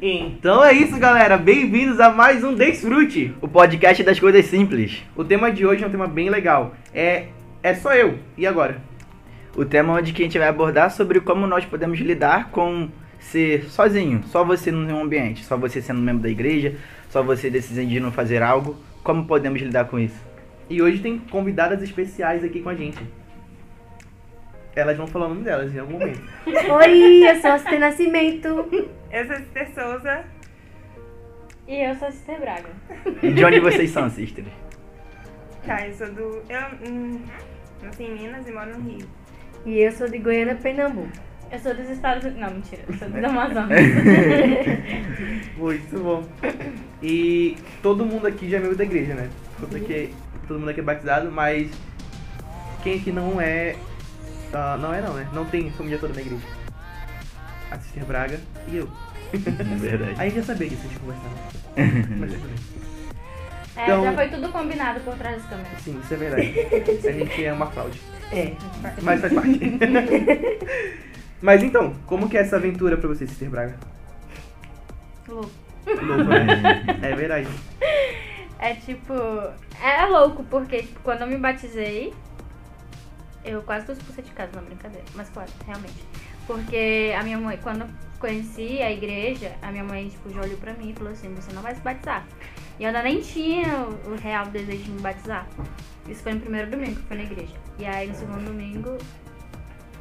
Então é isso, galera. Bem-vindos a mais um Desfrute. O podcast das coisas simples. O tema de hoje é um tema bem legal. É é só eu. E agora? O tema onde que a gente vai abordar sobre como nós podemos lidar com ser sozinho, só você no ambiente, só você sendo membro da igreja, só você decidindo fazer algo. Como podemos lidar com isso? E hoje tem convidadas especiais aqui com a gente. Elas vão falar o nome delas em algum momento. Oi, eu sou a Cité Nascimento. Eu sou Citer Souza. E eu sou a Cister Braga. E de onde vocês são, sister? Tá, eu sou do. Eu hum, nasci em Minas e moro no Rio. E eu sou de Goiânia, Pernambuco. Eu sou dos Estados Unidos. Não, mentira. Eu sou do Amazonas. Muito bom. E todo mundo aqui já é membro da igreja, né? Aqui, todo mundo aqui é batizado, mas quem aqui não é. Ah, não é não, né? Não tem família toda na igreja. A Sister Braga e eu. Verdade. Aí já sabia disso, a gente conversava. Mas tudo bem. É, Então- já foi tudo combinado por trás das câmeras. Sim, isso é verdade. A gente é uma fraude. É. Mas faz parte. Mas então, como que é essa aventura pra você, Sister Braga? Louco. Louco, né? É verdade. É tipo. É louco, porque tipo, quando eu me batizei, eu quase fui expulsa de casa, não brincadeira. Mas claro, realmente. Porque a minha mãe, quando eu conheci a igreja, a minha mãe tipo, já olhou pra mim e falou assim, você não vai se batizar. E eu ainda nem tinha o o real desejo de me batizar. Isso foi no primeiro domingo que fui na igreja. E aí no segundo domingo.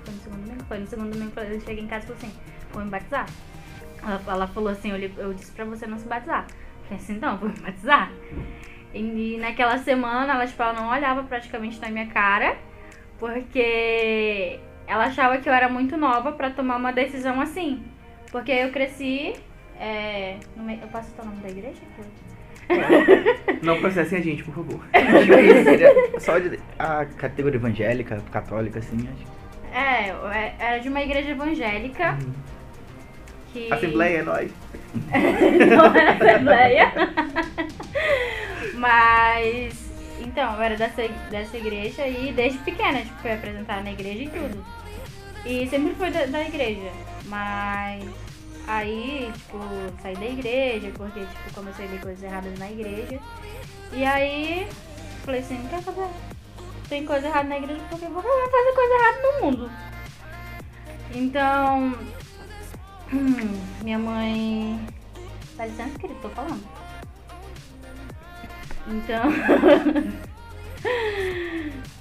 Foi no segundo domingo? Foi no segundo domingo eu cheguei em casa e falei assim, vou me batizar. Ela, ela falou assim, eu, eu disse pra você não se batizar. Eu falei assim, então, vou me batizar. E, e naquela semana, ela, tipo, ela não olhava praticamente na minha cara, porque ela achava que eu era muito nova pra tomar uma decisão assim. Porque eu cresci. É, meio- eu posso citar o nome da igreja? Não processem a gente, por favor. Só a categoria evangélica, católica, assim, acho. É, é, era de uma igreja evangélica. Que... Assembleia é nóis. não era assembleia. Mas. Então, eu era dessa, dessa igreja e desde pequena, tipo, fui apresentada na igreja e tudo. E sempre fui da, da igreja. Mas aí, tipo, saí da igreja, porque, tipo, comecei a ver coisas erradas na igreja. E aí, falei assim, não quer saber? Tem coisa errada na igreja, porque eu vou fazer coisa errada no mundo. Então, minha mãe. Dá licença, querido, tô falando. Então.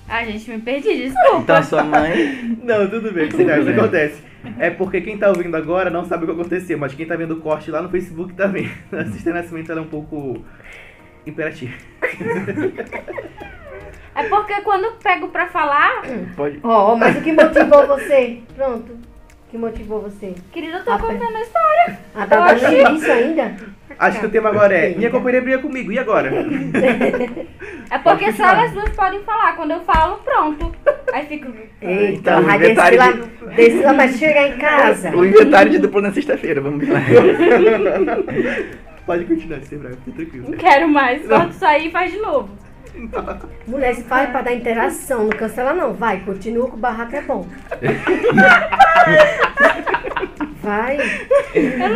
Ai, gente, me perdi, desculpa. Então a sua mãe. Não, tudo bem, Sem isso problema. acontece. É porque quem tá ouvindo agora não sabe o que aconteceu, mas quem tá vendo o corte lá no Facebook tá vendo. A Sister Nascimento ela é um pouco imperativa. É porque quando eu pego pra falar, Pode. Ó, mas o que motivou você? Pronto. Que motivou você? querido, eu tô contando a história. Ah, tá Oxi. dando início ainda? Acho que o tema agora é Minha companheira briga comigo, e agora? É porque só elas duas podem falar. Quando eu falo, pronto. Aí fico. Eita, Então, descer lá, desce lá, mas chegar em casa. O inventário de duplo na sexta-feira, vamos ver lá. Pode continuar, Braga, fica tranquilo. Não quero mais. Quando sair, faz de novo. Mulher, se faz pra dar interação, não cancela não. Vai, continua com o barraco é bom. Vai.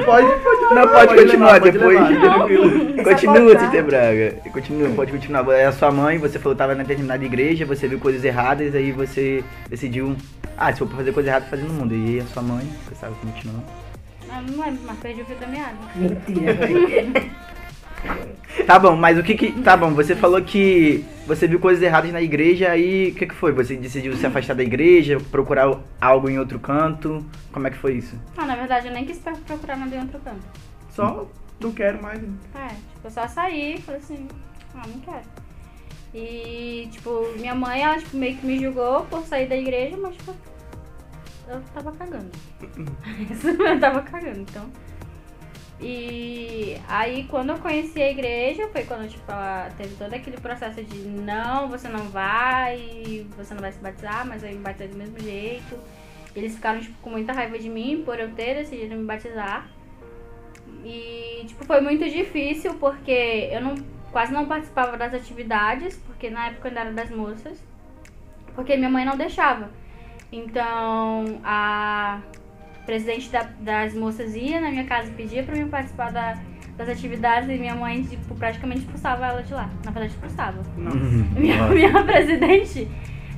Pode, pode. Não, pode continuar levar, pode depois. tranquilo. É Continua. Tite Braga. Continua, pode continuar. É a sua mãe, você falou que tava na determinada igreja, você viu coisas erradas, aí você decidiu. Ah, se for pra fazer coisa errada, fazer no mundo. E aí a sua mãe, você sabe, continua. Eu não lembro, mas perdi o fio da meada. Mentira, velho. Tá bom, mas o que que. Tá bom, você falou que você viu coisas erradas na igreja, aí o que que foi? Você decidiu se afastar da igreja, procurar algo em outro canto? Como é que foi isso? Não, na verdade, eu nem quis pro- procurar nada em outro canto. Só não quero mais. É, tipo, eu só saí e falei assim, ah, não quero. E, tipo, minha mãe, ela, tipo, meio que me julgou por sair da igreja, mas, tipo, eu tava cagando. Eu tava cagando, então. E aí, quando eu conheci a igreja, foi quando, tipo, ela teve todo aquele processo de não, você não vai, você não vai se batizar, mas eu me batizei do mesmo jeito. Eles ficaram, tipo, com muita raiva de mim por eu ter decidido me batizar. E, tipo, foi muito difícil porque eu não, quase não participava das atividades, porque na época eu ainda era das moças, porque minha mãe não deixava. Então, a presidente da- das moças ia na minha casa e pedia pra mim participar da- das atividades e minha mãe, tipo, praticamente expulsava ela de lá. Na verdade, expulsava. Minha, Nossa. minha presidente,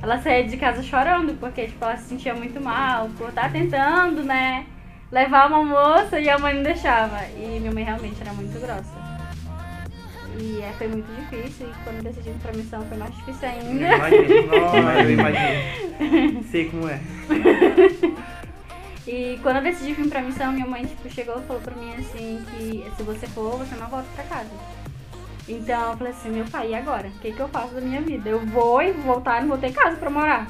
ela saía de casa chorando, porque, tipo, ela se sentia muito mal por estar tentando, né, levar uma moça e a mãe não deixava. E minha mãe realmente era muito grossa. E é, foi muito difícil, e quando decidimos pra missão foi mais difícil ainda. Imagino, nossa, eu imagino. Sei como é. E quando eu decidi vir pra missão, minha mãe, tipo, chegou e falou pra mim, assim, que se você for, você não volta pra casa. Então eu falei assim, meu pai, e agora? O que, que eu faço da minha vida? Eu vou e vou voltar e não vou ter casa pra morar.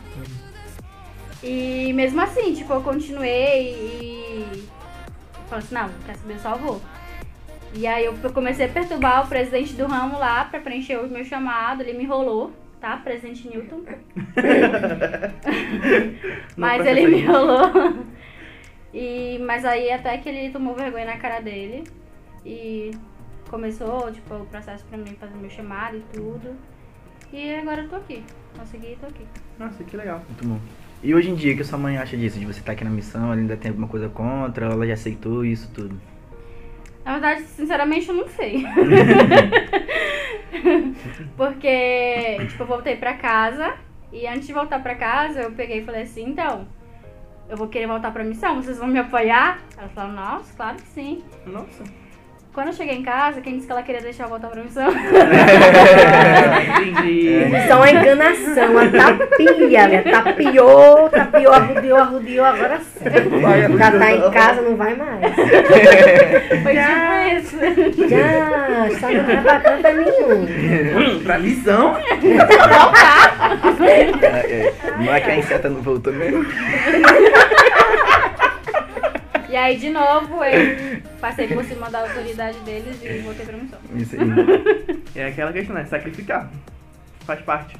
E mesmo assim, tipo, eu continuei e falei assim, não, quer saber, eu só vou. E aí eu comecei a perturbar o presidente do ramo lá pra preencher o meu chamado, ele me enrolou, tá? Presidente Newton. Mas ele me enrolou. E, mas aí até que ele tomou vergonha na cara dele e começou, tipo, o processo pra mim fazer meu chamado e tudo. E agora eu tô aqui. Consegui e tô aqui. Nossa, que legal. Muito bom. E hoje em dia, o que sua mãe acha disso? De você estar aqui na missão, ela ainda tem alguma coisa contra? Ela já aceitou isso tudo? Na verdade, sinceramente, eu não sei. Porque, tipo, eu voltei pra casa e antes de voltar pra casa, eu peguei e falei assim, então, eu vou querer voltar pra missão, vocês vão me apoiar? Ela falou, nossa, claro que sim. Nossa. Quando eu cheguei em casa, quem disse que ela queria deixar eu voltar pra missão? Entendi. Isso é uma enganação, uma tapia, né? Tapiou, tapiou, arrudiou, arrudiou, agora sim. Já tá em casa, não vai mais. Foi tipo isso. Já, está não vai pra canto nenhum. Hum, pra missão? É, é. Não é que a incerta não voltou mesmo? E aí, de novo, eu passei por cima da autoridade deles e voltei pra missão. Isso aí. É aquela questão, né? Sacrificar. Faz parte.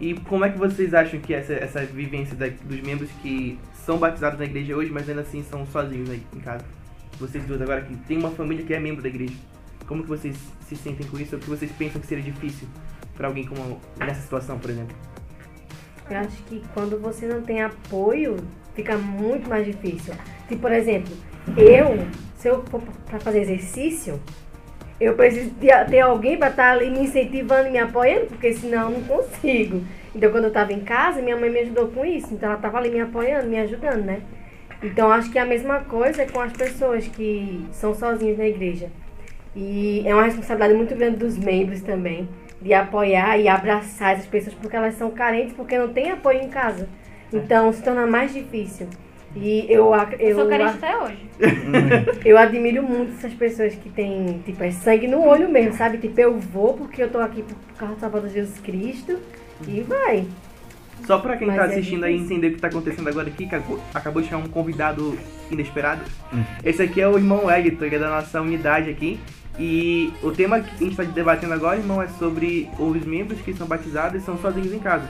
E como é que vocês acham que essa, essa vivência da- dos membros que são batizados na igreja hoje, mas ainda assim são sozinhos aí em casa? Vocês duas agora que tem uma família que é membro da igreja. Como que vocês se sentem com isso? Ou que vocês pensam que seria difícil pra alguém como nessa situação, por exemplo? Eu acho que quando você não tem apoio, fica muito mais difícil. Tipo, por exemplo, eu, se eu for pra fazer exercício, eu preciso ter alguém pra estar ali me incentivando me apoiando, porque senão eu não consigo. Então, quando eu tava em casa, minha mãe me ajudou com isso. Então, ela tava ali me apoiando, me ajudando, né? Então, acho que a mesma coisa é com as pessoas que são sozinhas na igreja. E é uma responsabilidade muito grande dos membros também, de apoiar e abraçar essas pessoas, porque elas são carentes, porque não tem apoio em casa. Então se torna mais difícil. E eu, Eu eu, sou carente até hoje. eu admiro muito essas pessoas que têm, tipo, é sangue no olho mesmo, sabe? Tipo, eu vou porque eu tô aqui por causa do Salvador Jesus Cristo e vai. Só pra quem Mas tá é assistindo aí difícil. entender o que tá acontecendo agora aqui, que acabou- acabou de chegar um convidado inesperado. Esse aqui é o irmão Wellington, ele é da nossa unidade aqui. E o tema que a gente tá debatendo agora, irmão, é sobre os membros que são batizados e são sozinhos em casa.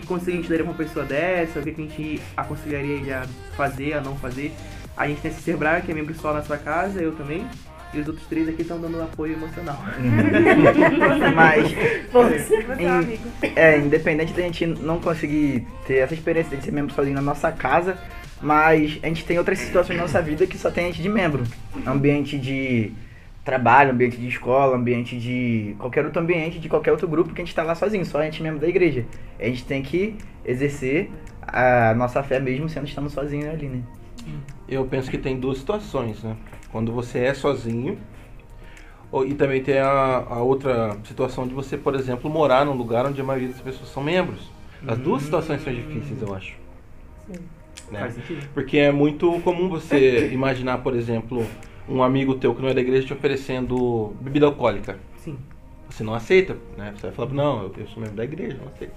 Que conselho a gente daria pra uma pessoa dessa? O que, que a gente aconselharia ele a fazer, a não fazer? A gente tem esse Sebrae, que é membro só na sua casa, eu também. E os outros três aqui estão dando apoio emocional. Mas, Força. Você é um Em- amigo. é, independente da gente não conseguir ter essa experiência de ser membro sozinho na nossa casa, mas a gente tem outras situações na nossa vida que só tem a gente de membro. Ambiente de trabalho, ambiente de escola, ambiente de qualquer outro ambiente, de qualquer outro grupo que a gente tá lá sozinho, só a gente membro da igreja. A gente tem que exercer a nossa fé mesmo sendo estando sozinho ali, né? Eu penso que tem duas situações, né? Quando você é sozinho, ou- e também tem a, a outra situação de você, por exemplo, morar num lugar onde a maioria das pessoas são membros. As duas situações são difíceis, eu acho. Sim. Né? Faz sentido? Porque é muito comum você imaginar, por exemplo, um amigo teu que não é da igreja te oferecendo bebida alcoólica. Sim. Você não aceita, né? Você vai falar, não, eu, sou membro da igreja, não aceito.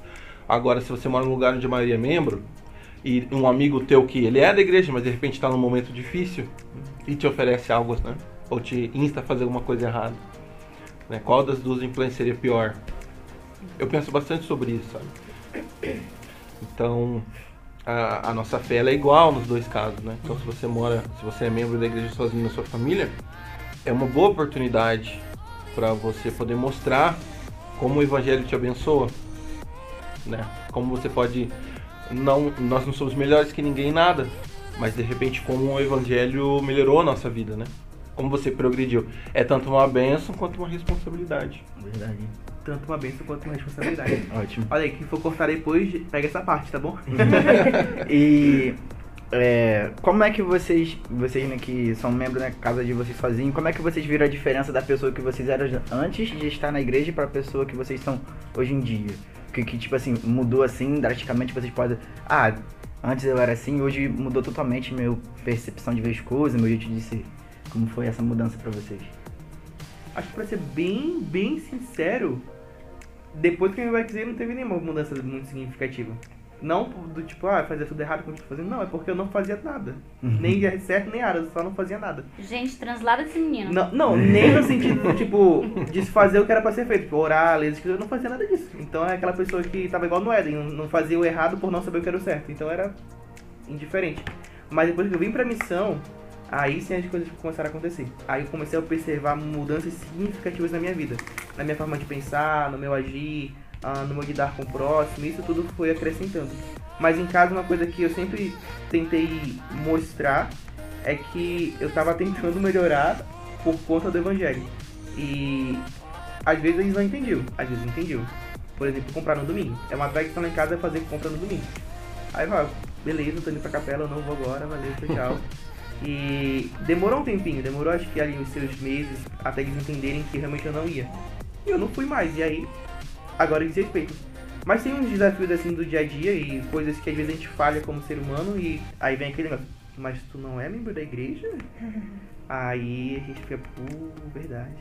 Agora, se você mora num lugar onde a maioria é membro, e um amigo teu que ele é da igreja, mas de repente está num momento difícil, e te oferece algo, né? Ou te insta a fazer alguma coisa errada. Né? Qual das duas influências seria pior? Eu penso bastante sobre isso, sabe? Então, a, a nossa fé é igual nos dois casos, né? Então, se você mora, se você é membro da igreja sozinho na sua família, é uma boa oportunidade para você poder mostrar como o evangelho te abençoa, né? Como você pode não, nós não somos melhores que ninguém em nada, Mas de repente como o evangelho melhorou a nossa vida, né? Como você progrediu. É tanto uma bênção quanto uma responsabilidade. Verdade. Tanto uma bênção quanto uma responsabilidade. Ótimo. Olha aí, quem for cortar depois, pega essa parte, tá bom? E é, como é que vocês, vocês né, que são membros da casa de vocês sozinhos, como é que vocês viram a diferença da pessoa que vocês eram antes de estar na igreja para a pessoa que vocês são hoje em dia? Que, que tipo assim, mudou assim drasticamente, vocês podem. Ah, antes eu era assim, hoje mudou totalmente minha percepção de ver as coisas, meu jeito de ser. Como foi essa mudança para vocês? Acho que pra ser bem, bem sincero, depois que eu me batizei não teve nenhuma mudança muito significativa. Não do tipo, ah, fazia tudo errado como eu tô fazendo. Não, é porque eu não fazia nada. Nem ia certo, nem era, eu só não fazia nada. Gente, translada esse menino. Não, não nem no sentido, tipo, de fazer o que era pra ser feito. Tipo, orar, ler, escrever, eu não fazia nada disso. Então é aquela pessoa que tava igual no Éden, não- não fazia o errado por não saber o que era o certo. Então era indiferente. Mas depois que eu vim pra missão, aí sim as coisas começaram a acontecer. Aí eu comecei a observar mudanças significativas na minha vida. Na minha forma de pensar, no meu agir, ah, no meu lidar com o próximo, isso tudo foi acrescentando. Mas em casa uma coisa que eu sempre tentei mostrar é que eu tava tentando melhorar por conta do evangelho. E às vezes eles não entendiam, às vezes entendiam. Por exemplo, comprar no domingo. É uma tradição lá em casa fazer compra no domingo. Aí vai, beleza, tô indo pra capela, eu não vou agora, valeu, tchau. E demorou um tempinho, demorou acho que ali os seus meses até eles entenderem que realmente eu não ia. E eu não fui mais, e aí agora eles respeitam. Mas tem uns desafios assim do dia a dia e coisas que às vezes a gente falha como ser humano e aí vem aquele negócio, mas tu não é membro da igreja? Aí a gente fica, pô, verdade.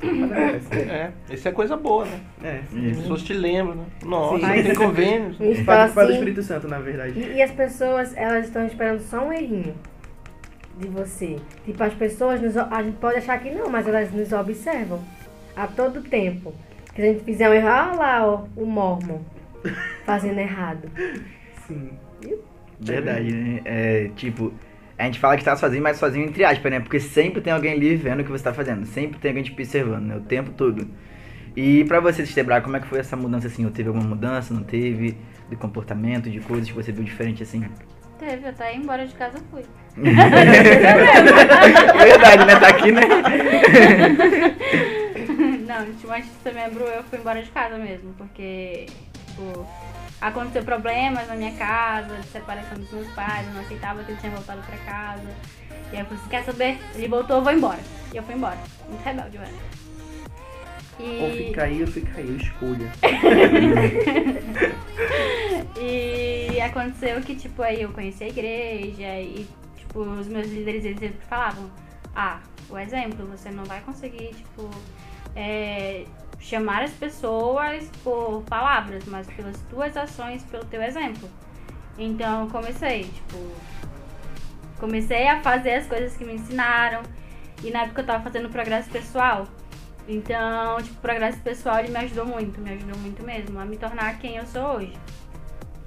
Mas acontece. É, isso é coisa boa, né? É, As pessoas te lembram, né? Nossa, Sim. tem convênios. Fala faz, faz do assim, Espírito Santo, na verdade. E, e as pessoas, elas estão esperando só um errinho de você. Tipo, as pessoas, nos, a gente pode achar que não, mas elas nos observam a todo tempo. Que se a gente fizer um erro, olha lá ó, o mormon fazendo errado. Sim. Verdade, né? É, tipo, a gente fala que tá sozinho, mas sozinho entre aspas, né? Porque sempre tem alguém ali vendo o que você tá fazendo. Sempre tem alguém te observando, né? O tempo todo. E pra você, Estebrar, como é que foi essa mudança, assim? Ou teve alguma mudança, não teve? De comportamento, de coisas que você viu diferente, assim? Teve, até ir embora de casa eu fui. Verdade, né? Tá aqui, né? Não, tipo, antes de ser membro eu fui embora de casa mesmo, porque, tipo, aconteceu problemas na minha casa, de separação dos meus pais, eu não aceitava que ele tinha voltado pra casa. E aí eu falei assim, quer saber? Ele voltou, eu vou embora. E eu fui embora. Muito rebelde, era. E... Ou fica aí ou fica aí, escolha. E aconteceu que, tipo, aí eu conheci a igreja e, tipo, os meus líderes eles sempre falavam, ah, o exemplo, você não vai conseguir, tipo, é, chamar as pessoas por palavras, mas pelas tuas ações, pelo teu exemplo. Então eu comecei, tipo, comecei a fazer as coisas que me ensinaram. E na época eu tava fazendo progresso pessoal. Então, tipo, o progresso pessoal ele me ajudou muito, me ajudou muito mesmo a me tornar quem eu sou hoje.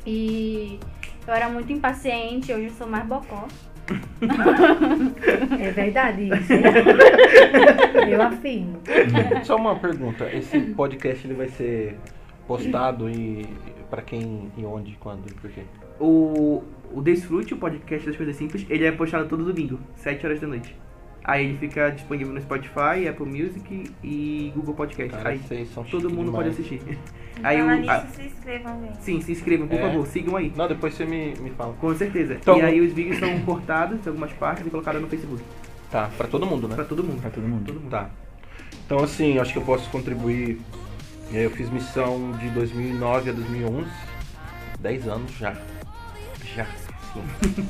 E eu era muito impaciente, hoje eu sou mais bocó. É verdade isso. Eu afirmo. Só uma pergunta, esse podcast ele vai ser postado e para quem e onde, quando e por quê? O, o Desfrute, o podcast das coisas simples, ele é postado todo domingo, 7 horas da noite. Aí ele fica disponível no Spotify, Apple Music e Google Podcast. Cara, Aí todo mundo demais. pode assistir. Aí Então, o, nisso, a- se inscrevam, gente. sim, se inscrevam, por É. favor, sigam aí. Não, depois você me, me fala. Com certeza. Então- e aí os vídeos são cortados em algumas partes e colocados no Facebook. Tá, pra todo mundo, né? Pra todo mundo. Pra todo mundo. Todo mundo. Tá. Então, assim, acho que eu posso contribuir. É, Eu fiz missão de 2009 a 2011. 10 anos já. Já. Sim.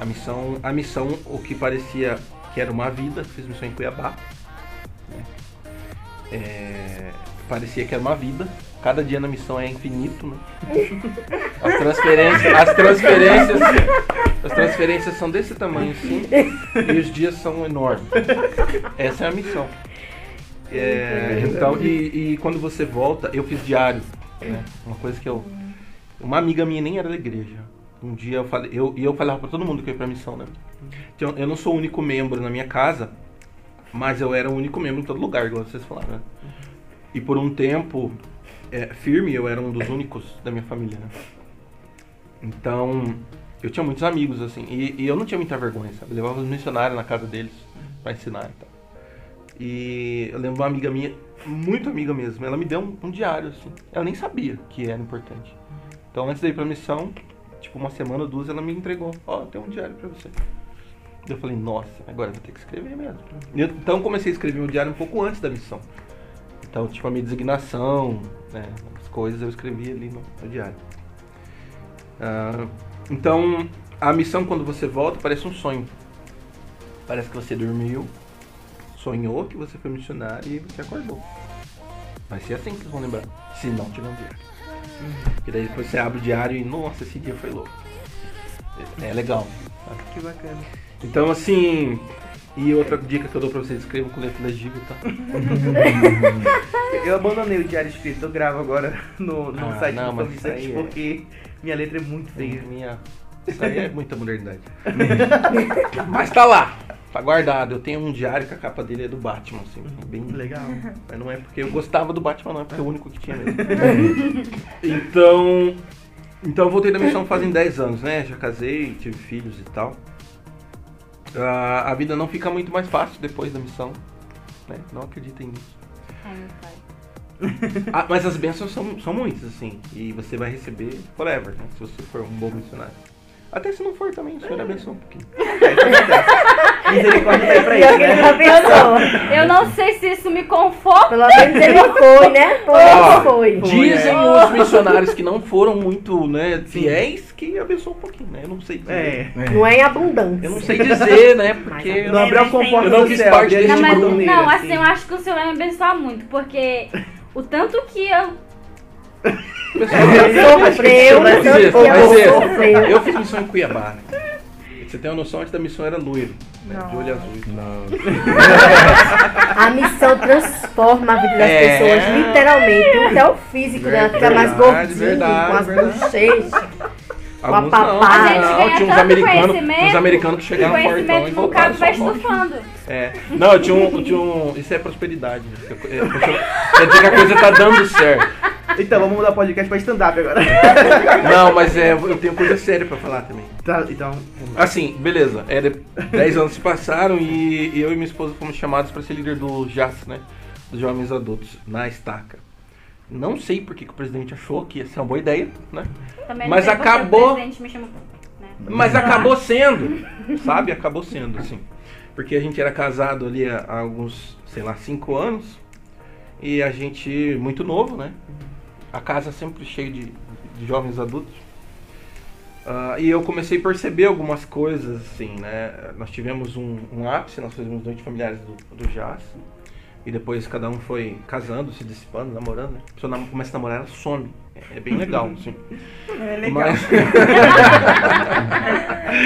a missão, a missão, o que parecia que era uma vida, fiz missão em Cuiabá. né? É, parecia que era uma vida. Cada dia na missão é infinito, né? As transferências, as transferências, as transferências são desse tamanho, sim, e os dias são enormes. Essa é a missão. É, então, e, e quando você volta, eu fiz diário, né? Uma coisa que eu. Uma amiga minha nem era da igreja. Um dia eu falei, eu, e eu falava pra todo mundo que eu ia pra missão, né? Então, eu não sou o único membro na minha casa, mas eu era o único membro em todo lugar, igual vocês falaram, né? E por um tempo é, firme, eu era um dos únicos da minha família, né? Então, eu tinha muitos amigos, assim, e, e eu não tinha muita vergonha, sabe? Eu levava os missionários na casa deles pra ensinar e tal. E eu lembro uma amiga minha, muito amiga mesmo, ela me deu um, um diário, assim. Ela nem sabia que era importante. Então, antes de ir pra missão, tipo, uma semana ou duas, ela me entregou. Ó, tem um diário pra você. Eu falei, nossa, agora eu vou ter que escrever mesmo. Eu- Então, comecei a escrever o diário um pouco antes da missão. Então, tipo, a minha designação, né, as coisas eu escrevi ali no, no diário. Ah, então, a missão quando você volta parece um sonho. Parece que você dormiu, sonhou que você foi missionário e você acordou. Vai ser assim que vocês vão lembrar, se não tiver um diário. E daí depois você abre o diário e, nossa, esse dia foi louco. É é legal. sabe? Que bacana. Então, assim. E outra dica que eu dou pra vocês: escrevam com letra legível, tá? Eu abandonei o diário escrito, eu gravo agora no, no Ah, site não, do Search é- porque minha letra é muito feia. Minha... Isso aí é muita modernidade. Mas tá lá, tá guardado. Eu tenho um diário que a capa dele é do Batman, assim, bem Legal. Mas não é porque eu gostava do Batman, não, é porque é o único que tinha mesmo. então. Então eu voltei da missão fazem 10 anos, né? Já casei, tive filhos e tal. Ah, a vida não fica muito mais fácil depois da missão. Né? Não acreditem nisso. Ai, meu pai. Ah, mas as bênçãos são, são muitas, assim. E você vai receber forever, né? Se você for um bom missionário. Até se não for também, o Senhor abençoa um pouquinho. Misericórdia tá aí pra isso, né? Eu não sei se isso me conforta. Pelo menos ele foi, né? Pelo Ó, menos foi. Dizem é. os missionários que não foram muito né, fiéis que abençoou um pouquinho, né? Eu não sei dizer. É. Não é em abundância. Eu não sei dizer, né? Porque. Não abriu a comporta Eu não céu, parte desse Não, mas, não, assim, eu acho que o Senhor vai me abençoar muito, porque o tanto que eu. Sofreu, eu ser. sofreu. Eu fiz missão em Cuiabá, né? Você tem uma noção, antes da missão era loiro, né? de olho azul. A missão transforma a vida das É. pessoas, literalmente. Até o físico dela fica mais gordinho, verdade, com as verdade. bochechas. Alguns não, papada. A gente não, ganha tinha uns americanos, conhecimento, uns americanos que chegaram no portão e voltaram vai forte. estufando. É. Não, eu tinha um, eu tinha um. Isso é prosperidade. né? É, é, Quer dizer que a coisa tá dando certo. Então, vamos mudar o podcast pra stand-up agora. Não, mas é, eu tenho coisa séria pra falar também. Tá, então, Assim, beleza. É, de- dez anos se passaram e eu e minha esposa fomos chamados para ser líder do JAS, né? Dos Jovens Adultos, na estaca. Não sei por que, o presidente achou que ia ser uma boa ideia, né? Também Mas não sei porque acabou- O presidente me chamou. Né? Mas acabou sendo, sabe? Acabou sendo, assim. Porque a gente era casado ali há há alguns, sei lá, cinco anos. E a gente, muito novo, né? A casa sempre cheia de, de jovens adultos. Ah, e eu comecei a perceber algumas coisas, assim, né? Nós tivemos um, um ápice, nós fizemos noites familiares do, do jazz. E depois cada um foi casando, se dissipando, namorando, né? A pessoa nam- começa a namorar, ela some. É, é bem legal, assim. É legal. Mas,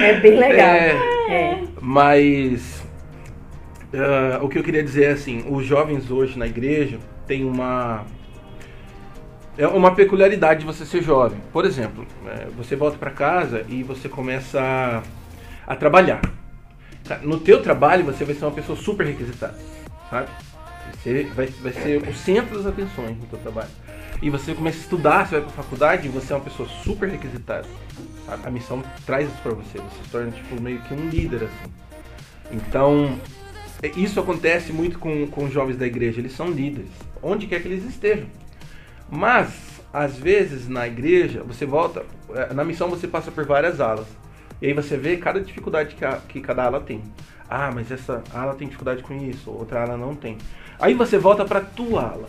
É bem legal. é, É. Mas ah, o que eu queria dizer é assim, os jovens hoje na igreja têm uma é uma peculiaridade de você ser jovem. Por exemplo, eh, você volta para casa e você começa a, a trabalhar. Tá? No teu trabalho você vai ser uma pessoa super requisitada, sabe? Você vai, vai ser o centro das atenções no teu trabalho. E você começa a estudar, você vai pra faculdade e você é uma pessoa super requisitada. sabe? A missão traz isso pra você, você se torna tipo meio que um líder assim. Então, é- isso acontece muito com, com jovens da igreja, eles são líderes, onde quer que eles estejam. Mas, às vezes, na igreja, você volta, eh, na missão você passa por várias alas. E aí você vê cada dificuldade que, a- que cada ala tem. Ah, mas essa ala tem dificuldade com isso, outra ala não tem. Aí você volta para tua ala.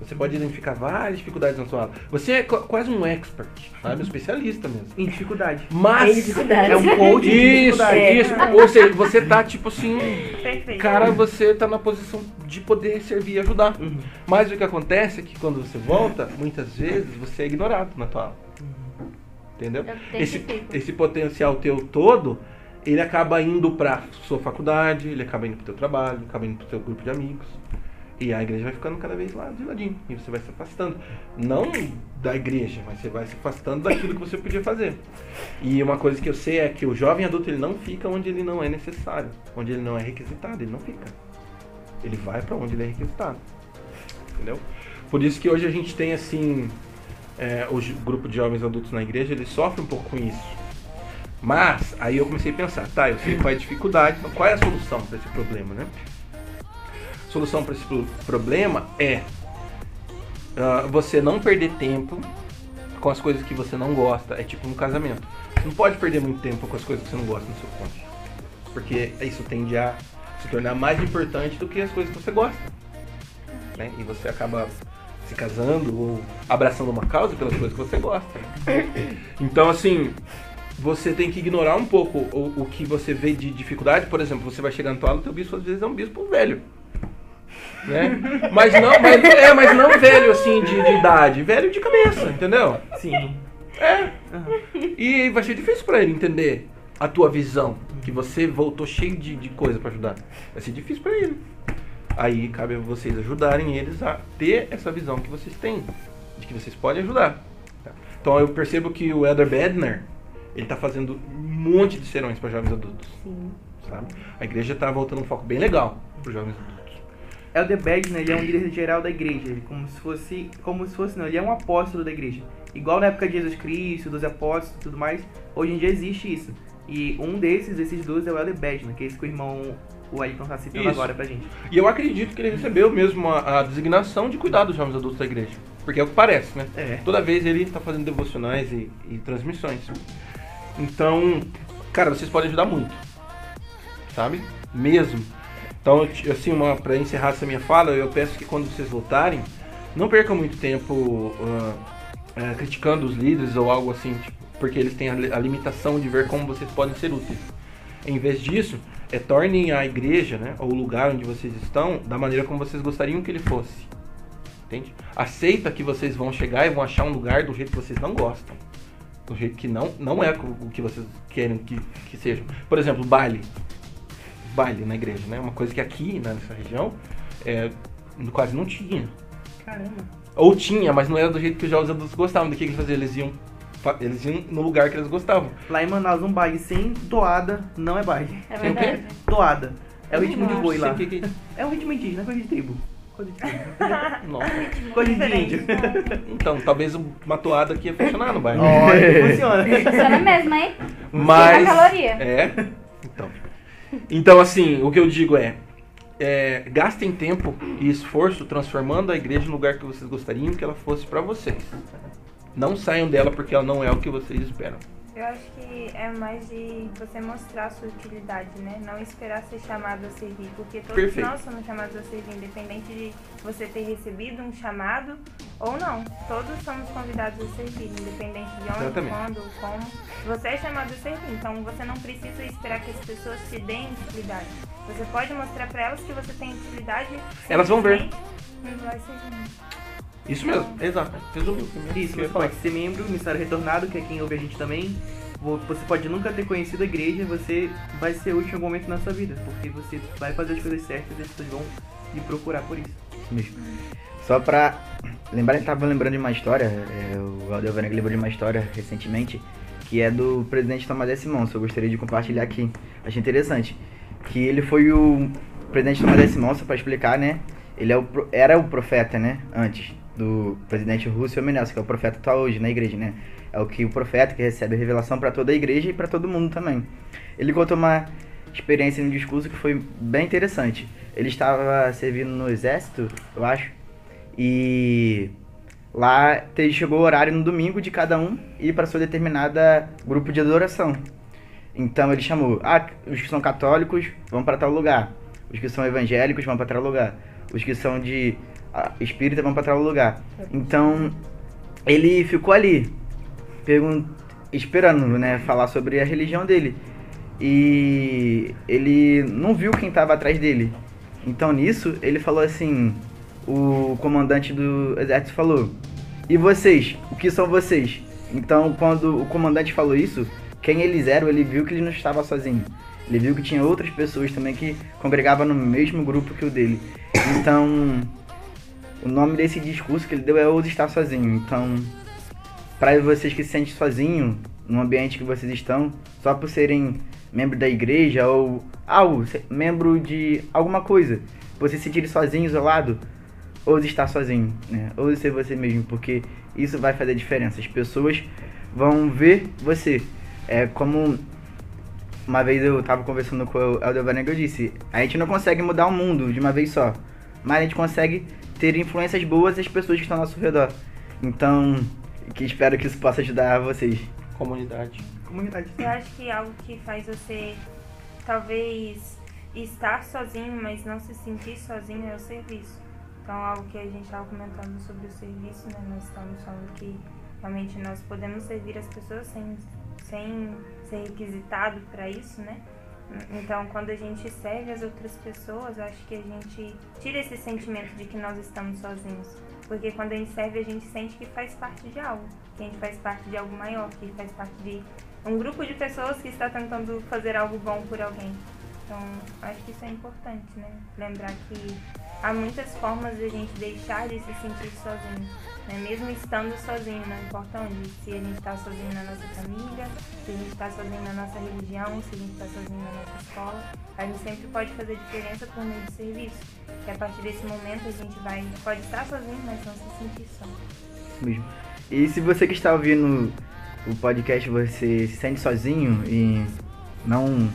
Você pode identificar várias dificuldades na sua ala. Você é qu- quase um expert, sabe? Um especialista mesmo. em dificuldade. Mas. Dificuldade. É um coach de Isso, dificuldade. isso. Ou seja, você tá tipo assim. Perfeito. Cara, você tá na posição de poder servir e ajudar. Uhum. Mas o que acontece é que quando você volta, muitas vezes você é ignorado na tua aula. Entendeu? Eu Esse, identifico. esse potencial teu todo, ele acaba indo pra sua faculdade, ele acaba indo pro teu trabalho, acaba indo pro teu grupo de amigos. E a igreja vai ficando cada vez lá de ladinho. E você vai se afastando. Não da igreja, mas você vai se afastando daquilo que você podia fazer. E uma coisa que eu sei é que o jovem adulto ele não fica onde ele não é necessário, onde ele não é requisitado, ele não fica. Ele vai pra onde ele é requisitado. Entendeu? Por isso que hoje a gente tem assim, é, o grupo de jovens adultos na igreja, ele sofre um pouco com isso. Mas, aí eu comecei a pensar, tá, eu sei qual é a dificuldade, mas qual é a solução para esse problema, né? Solução para esse pro- problema é ah, você não perder tempo com as coisas que você não gosta. É tipo um casamento. Você não pode perder muito tempo com as coisas que você não gosta no seu cônjuge. Porque isso tende a se tornar mais importante do que as coisas que você gosta. Né? E você acaba se casando ou abraçando uma causa pelas coisas que você gosta. Então, assim, você tem que ignorar um pouco o, o que você vê de dificuldade. Por exemplo, você vai chegar na tua aula, teu bispo às vezes é um bispo velho. Né? Mas não, mas, é, mas não velho assim de, de idade, velho de cabeça, entendeu? Sim. É. E vai ser difícil pra ele entender a tua visão, que você voltou cheio de, de coisa pra ajudar. Vai ser difícil pra ele. Aí cabe a vocês ajudarem eles a ter essa visão que vocês têm, de que vocês podem ajudar. tá? Então eu percebo que o Elder Bedner, ele tá fazendo um monte de serões para jovens adultos, Sim. sabe? A igreja tá voltando um foco bem legal para jovens adultos. Elder Bedner, ele é um líder geral da igreja, ele como se fosse, como se fosse não, ele é um apóstolo da igreja. Igual na época de Jesus Cristo, dos apóstolos e tudo mais, hoje em dia existe isso. E um desses, desses dois é o Elder Bedner, que é esse que o irmão, o Ayrton tá citando Isso. agora pra gente. E eu acredito que ele recebeu mesmo a, a designação de cuidar dos jovens adultos da igreja. Porque é o que parece, né? É. Toda vez ele está fazendo devocionais e, e transmissões. Então, cara, vocês podem ajudar muito. Sabe? Mesmo. Então, assim, uma, pra encerrar essa minha fala, eu peço que quando vocês voltarem, não percam muito tempo ah, ah, criticando os líderes ou algo assim, tipo, porque eles têm a, a limitação de ver como vocês podem ser úteis. Em vez disso, é tornem a igreja, né, ou o lugar onde vocês estão, da maneira como vocês gostariam que ele fosse. Entende? Aceita que vocês vão chegar e vão achar um lugar do jeito que vocês não gostam. Do jeito que não, não é o que vocês querem que, que seja. Por exemplo, baile. Baile na igreja, né? Uma coisa que aqui, né, nessa região, é, quase não tinha. Caramba. Ou tinha, mas não era do jeito que os jovens adultos gostavam. Do que, eles faziam? Eles iam, eles iam no lugar que eles gostavam. Lá em Manaus, um baile sem toada não é baile. É Tem o quê? Toada. É o ritmo de boi lá. o que que- É um ritmo indígena, coisa de tribo. Coisa de tribo. Nossa. Coisa de índio. Então, talvez uma toada aqui ia funcionar no baile. Olha, funciona. Funciona mesmo, hein? Mas. Caloria. É. Então. Então, assim, o que eu digo é, é, gastem tempo e esforço transformando a igreja no lugar que vocês gostariam que ela fosse pra vocês. Não saiam dela porque ela não é o que vocês esperam. Eu acho que é mais de você mostrar a sua utilidade, né? Não esperar ser chamado a servir, porque todos Perfeito. nós somos chamados a servir, independente de você ter recebido um chamado ou não. Todos somos convidados a servir, independente de onde, Exatamente. quando, como. Você é chamado a servir, então você não precisa esperar que as pessoas te deem utilidade. Você pode mostrar pra elas que você tem utilidade. Elas vão ver. simplesmente Vai servir. Isso mesmo, exato. Resumiu. Isso, você falar. pode ser membro, missário retornado, que é quem ouve a gente também. Vo- Você pode nunca ter conhecido a igreja, você vai ser útil em algum momento na sua vida, porque você vai fazer as coisas certas e as pessoas vão lhe procurar por isso. Só pra lembrar, ele tava lembrando de uma história, é, o Aldeu Varenga lembrou de uma história recentemente, que é do presidente Tomás S. Monson. Eu gostaria de compartilhar aqui. Achei interessante. Que ele foi o presidente Tomás S. Monson, pra explicar, né? Ele é o, era o profeta, né? Antes do presidente Russell Menesco, que é o profeta que tá hoje na igreja, né? É o que o profeta que recebe a revelação para toda a igreja e para todo mundo também. Ele contou uma experiência no discurso que foi bem interessante. Ele estava servindo no exército, eu acho, e lá chegou o horário no domingo de cada um ir para sua determinada grupo de adoração. Então ele chamou, ah, os que são católicos vão para tal lugar, os que são evangélicos vão para tal lugar, os que são de ah, espírita vão para tal lugar. Então ele ficou ali, pergun- esperando, né, falar sobre a religião dele. E ele não viu quem estava atrás dele. Então nisso ele falou assim, o comandante do exército falou: "E vocês? O que são vocês?" Então quando o comandante falou isso, quem eles eram, ele viu que ele não estava sozinho. Ele viu que tinha outras pessoas também que congregavam no mesmo grupo que o dele. Então, o nome desse discurso que ele deu é Ouse Estar Sozinho. Então, para vocês que se sentem sozinho no ambiente que vocês estão, só por serem membro da igreja ou algo, membro de alguma coisa, você se sentir sozinho, isolado, ouse estar sozinho, né? Ouse ser você mesmo, porque isso vai fazer diferença. As pessoas vão ver você. É como uma vez eu tava conversando com o Elder Vanego, eu disse, a gente não consegue mudar o mundo de uma vez só, mas a gente consegue ter influências boas nas pessoas que estão ao nosso redor. Então, que espero que isso possa ajudar vocês. Comunidade. Comunidade. Eu acho que algo que faz você talvez estar sozinho, mas não se sentir sozinho é o serviço. Então, algo que a gente estava comentando sobre o serviço, né? Nós estamos falando que realmente nós podemos servir as pessoas sem, sem ser requisitado para isso, né? Então, quando a gente serve as outras pessoas, eu acho que a gente tira esse sentimento de que nós estamos sozinhos. Porque quando a gente serve, a gente sente que faz parte de algo, que a gente faz parte de algo maior, que faz parte de um grupo de pessoas que está tentando fazer algo bom por alguém. Então, acho que isso é importante, né? Lembrar que há muitas formas de a gente deixar de se sentir sozinho, né? Mesmo estando sozinho, não importa onde. Se a gente está sozinho na nossa família, se a gente está sozinho na nossa religião, se a gente está sozinho na nossa escola, a gente sempre pode fazer diferença por meio de serviço. Que a partir desse momento a gente vai, pode estar sozinho, mas não se sentir só. Mesmo. E se você que está ouvindo o podcast, você se sente sozinho e não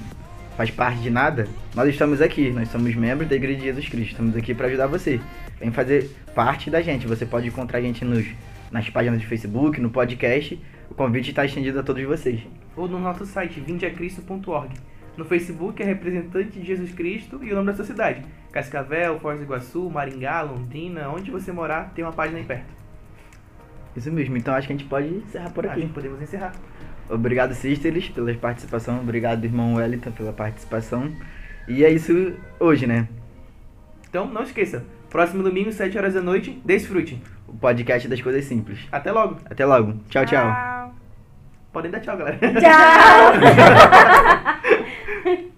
faz parte de nada, nós estamos aqui. Nós somos membros da Igreja de Jesus Cristo. Estamos aqui para ajudar você. Vem fazer parte da gente. Você pode encontrar a gente nos, nas páginas do Facebook, no podcast. O convite está estendido a todos vocês. Ou no nosso site, vindeacristo.org. No Facebook é representante de Jesus Cristo e o nome da sua cidade. Cascavel, Foz do Iguaçu, Maringá, Londrina, onde você morar, tem uma página aí perto. Isso mesmo. Então acho que a gente pode encerrar por Acho aqui. que podemos encerrar. Obrigado, Sisters, pela participação. Obrigado, irmão Wellington, pela participação. E é isso hoje, né? Então, não esqueça. Próximo domingo, 7 horas da noite, desfrute. O podcast das coisas simples. Até logo. Até logo. Tchau, tchau. Tchau. Podem dar tchau, galera. Tchau!